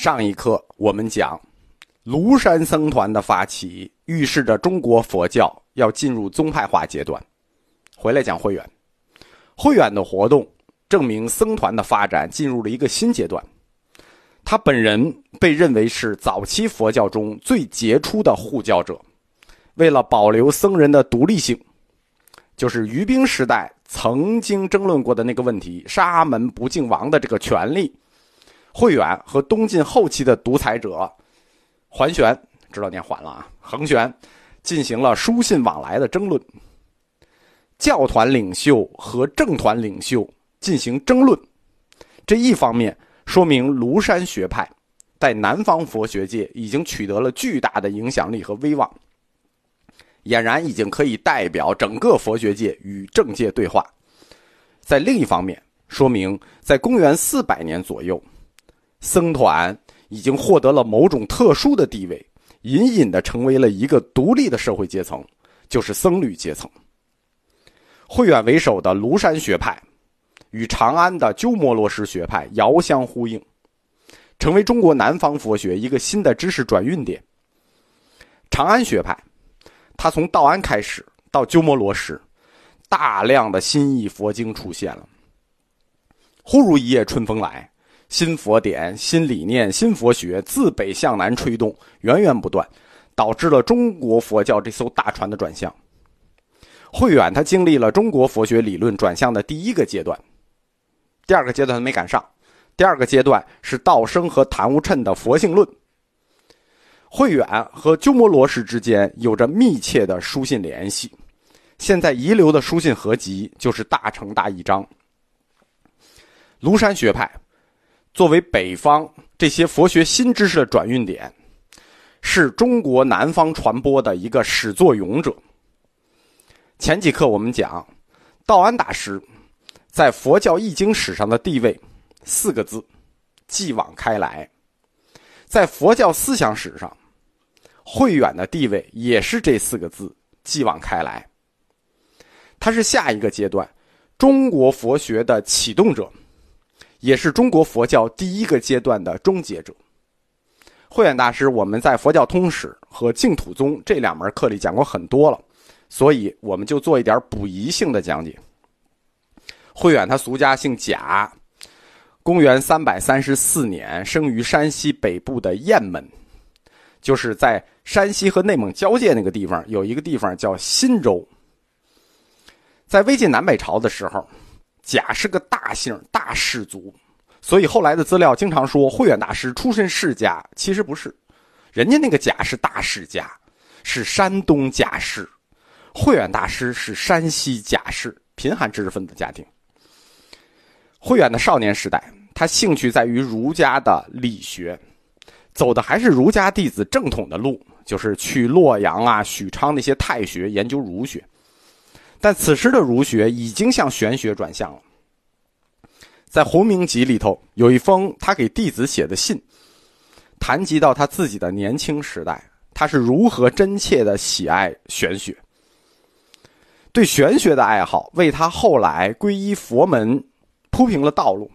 上一课我们讲，庐山僧团的发起，预示着中国佛教要进入宗派化阶段。回来讲慧远，慧远的活动证明僧团的发展进入了一个新阶段。他本人被认为是早期佛教中最杰出的护教者。为了保留僧人的独立性，就是于兵时代曾经争论过的那个问题——沙门不敬王的这个权利。慧远和东晋后期的独裁者桓玄，知道念桓了啊，桓玄进行了书信往来的争论。教团领袖和政团领袖进行争论，这一方面说明庐山学派在南方佛学界已经取得了巨大的影响力和威望，俨然已经可以代表整个佛学界与政界对话。在另一方面，说明在公元四百年左右。僧团已经获得了某种特殊的地位，隐隐的成为了一个独立的社会阶层，就是僧侣阶层。慧远为首的庐山学派，与长安的鸠摩罗什学派遥相呼应，成为中国南方佛学一个新的知识转运点。长安学派，它从道安开始到鸠摩罗什，大量的新译佛经出现了。忽如一夜春风来。新佛典、新理念、新佛学自北向南吹动，源源不断，导致了中国佛教这艘大船的转向。慧远他经历了中国佛学理论转向的第一个阶段，第二个阶段他没赶上。第二个阶段是道生和昙无谶的佛性论。慧远和鸠摩罗什之间有着密切的书信联系，现在遗留的书信合集就是《大乘大义章》。庐山学派。作为北方这些佛学新知识的转运点，是中国南方传播的一个始作俑者。前几课我们讲，道安大师在佛教易经史上的地位，四个字：继往开来。在佛教思想史上，慧远的地位也是这四个字：继往开来。他是下一个阶段中国佛学的启动者。也是中国佛教第一个阶段的终结者。慧远大师，我们在《佛教通史》和《净土宗》这两门课里讲过很多了，所以我们就做一点补遗性的讲解。慧远他俗家姓贾，公元三百三十四年生于山西北部的雁门，就是在山西和内蒙交界那个地方，有一个地方叫忻州。在魏晋南北朝的时候。贾是个大姓大氏族，所以后来的资料经常说慧远大师出身世家，其实不是，人家那个贾是大世家，是山东贾氏，慧远大师是山西贾氏贫寒知识分子家庭。慧远的少年时代，他兴趣在于儒家的理学，走的还是儒家弟子正统的路，就是去洛阳啊、许昌那些太学研究儒学。但此时的儒学已经向玄学转向了。在《弘明集》里头有一封他给弟子写的信，谈及到他自己的年轻时代，他是如何真切的喜爱玄学，对玄学的爱好为他后来皈依佛门铺平了道路。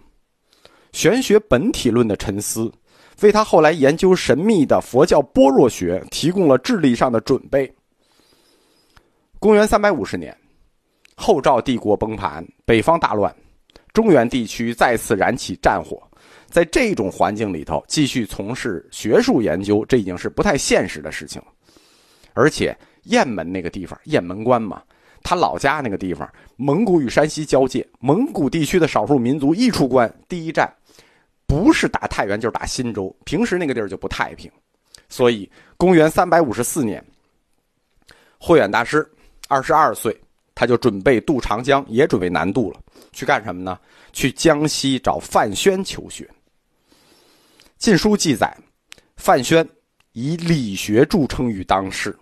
玄学本体论的沉思，为他后来研究神秘的佛教般若学提供了智力上的准备。公元三百五十年。后赵帝国崩盘，北方大乱，中原地区再次燃起战火。在这种环境里头，继续从事学术研究，这已经是不太现实的事情了。而且雁门那个地方，雁门关嘛，他老家那个地方，蒙古与山西交界，蒙古地区的少数民族一出关，第一站不是打太原就是打新州。平时那个地儿就不太平，所以公元三百五十四年，慧远大师二十二岁。他就准备渡长江，也准备南渡了。去干什么呢？去江西找范宣求学。《晋书》记载，范宣以理学著称于当世。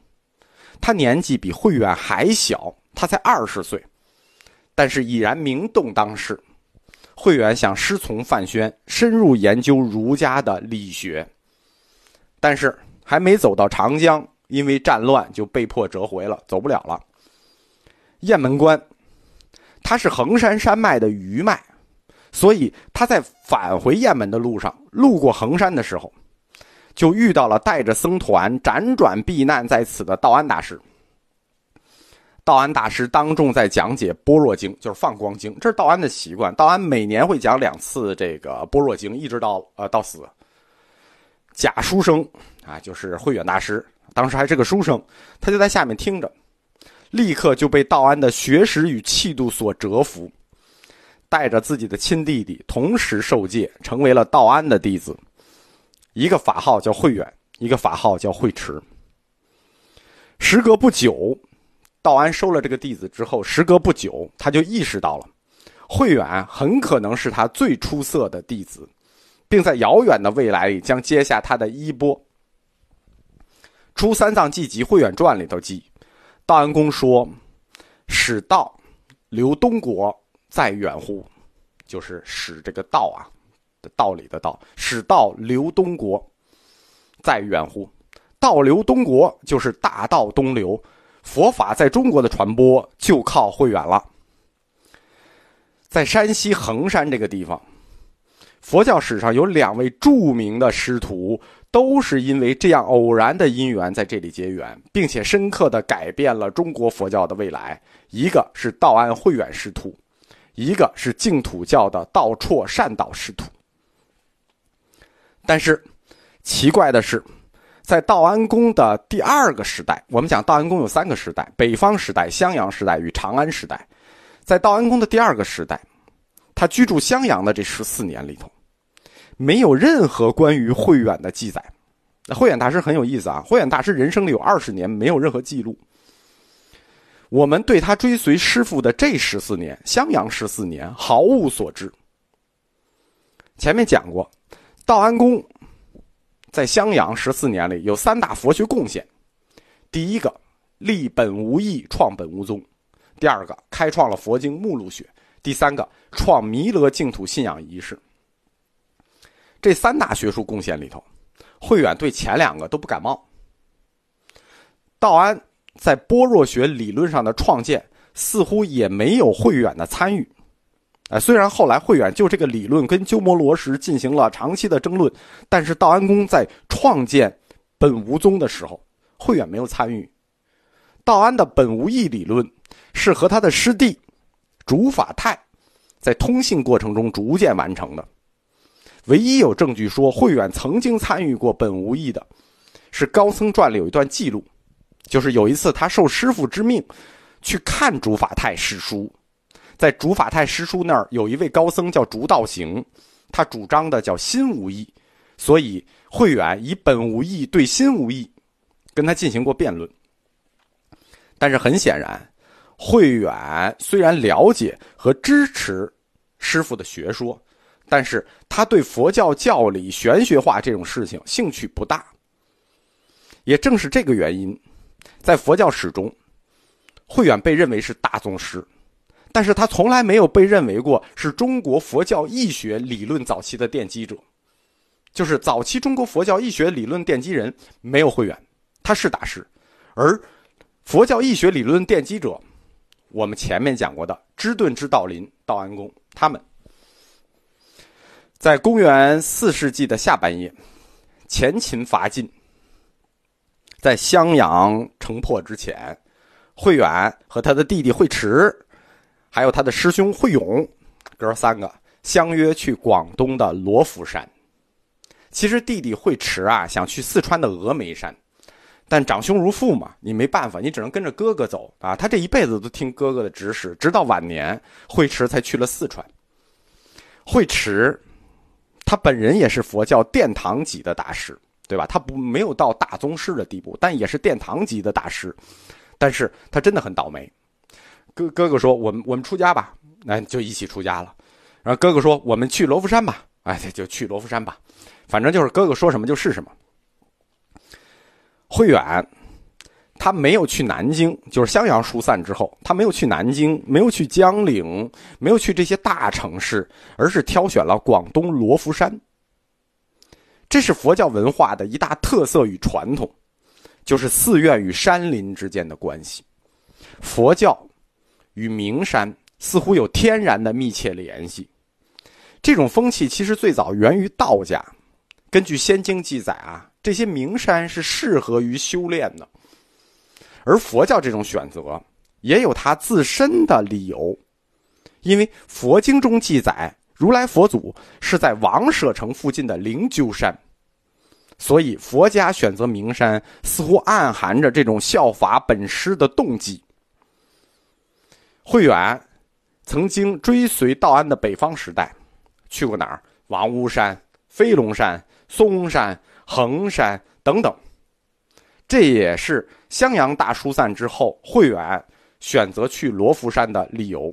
他年纪比慧远还小，他才二十岁，但是已然名动当世。慧远想师从范宣，深入研究儒家的理学，但是还没走到长江，因为战乱就被迫折回了，走不了了。雁门关，它是衡山山脉的余脉，所以他在返回雁门的路上，路过衡山的时候，就遇到了带着僧团辗转避难在此的道安大师。道安大师当众在讲解《般若经》，就是放光经，这是道安的习惯。道安每年会讲两次这个《般若经》，一直到呃到死。假书生啊，就是慧远大师，当时还是个书生，他就在下面听着，立刻就被道安的学识与气度所折服，带着自己的亲弟弟同时受戒，成为了道安的弟子。一个法号叫慧远，一个法号叫慧持。时隔不久。道安收了这个弟子之后，时隔不久，他就意识到了，慧远很可能是他最出色的弟子，并在遥远的未来里将接下他的衣钵。《出三藏记集·慧远传》里头记，道安公说：“使道留东国在远乎？”就是使这个道啊，的道理的道，使道留东国在远乎？道留东国就是大道东流。佛法在中国的传播就靠慧远了。在山西衡山这个地方，佛教史上有两位著名的师徒，都是因为这样偶然的因缘在这里结缘，并且深刻的改变了中国佛教的未来。一个是道安慧远师徒，一个是净土教的道绰善导师徒。但是，奇怪的是。在道安公的第二个时代，我们讲道安公有三个时代：北方时代、襄阳时代与长安时代。在道安公的第二个时代，他居住襄阳的这十四年里头，没有任何关于慧远的记载。慧远大师很有意思啊，慧远大师人生里有二十年没有任何记录。我们对他追随师傅的这十四年，襄阳十四年毫无所知。前面讲过，道安公。在襄阳十四年里，有三大佛学贡献：第一个，立本无义，创本无宗；第二个，开创了佛经目录学；第三个，创弥勒净土信仰仪式。这三大学术贡献里头，慧远对前两个都不感冒。道安在般若学理论上的创建，似乎也没有慧远的参与。哎，虽然后来慧远就这个理论跟鸠摩罗什进行了长期的争论，但是道安公在创建本无宗的时候，慧远没有参与。道安的本无义理论是和他的师弟竺法泰在通信过程中逐渐完成的。唯一有证据说慧远曾经参与过本无义的，是高僧传里有一段记录，就是有一次他受师傅之命去看竺法泰师书。在竺法泰师叔那儿有一位高僧叫竺道行，他主张的叫心无义，所以慧远以本无义对心无义，跟他进行过辩论。但是很显然，慧远虽然了解和支持师傅的学说，但是他对佛教教理玄学化这种事情兴趣不大。也正是这个原因，在佛教史中，慧远被认为是大宗师。但是他从来没有被认为过是中国佛教义学理论早期的奠基者，就是早期中国佛教义学理论奠基人没有慧远，他是大师，而佛教义学理论奠基者，我们前面讲过的知顿之道林、道安公，他们在公元四世纪的下半叶，前秦伐晋，在襄阳城破之前，慧远和他的弟弟慧持。还有他的师兄慧勇，哥三个相约去广东的罗浮山。其实弟弟慧持啊，想去四川的峨眉山，但长兄如父嘛，你没办法，你只能跟着哥哥走啊。他这一辈子都听哥哥的指使，直到晚年，慧持才去了四川。慧持，他本人也是佛教殿堂级的大师，对吧？他不没有到大宗师的地步，但也是殿堂级的大师。但是他真的很倒霉。哥哥哥说：“我们我们出家吧，那就一起出家了。”然后哥哥说：“我们去罗浮山吧。”哎，就去罗浮山吧，反正就是哥哥说什么就是什么。慧远他没有去南京，就是襄阳疏散之后，他没有去南京，没有去江陵，没有去这些大城市，而是挑选了广东罗浮山。这是佛教文化的一大特色与传统，就是寺院与山林之间的关系，佛教。与名山似乎有天然的密切联系，这种风气其实最早源于道家。根据《仙经》记载啊，这些名山是适合于修炼的。而佛教这种选择也有它自身的理由，因为佛经中记载，如来佛祖是在王舍城附近的灵鹫山，所以佛家选择名山，似乎暗含着这种效法本师的动机。慧远曾经追随道安的北方时代，去过哪儿？王屋山、飞龙山、嵩山、衡山等等。这也是襄阳大疏散之后，慧远选择去罗浮山的理由。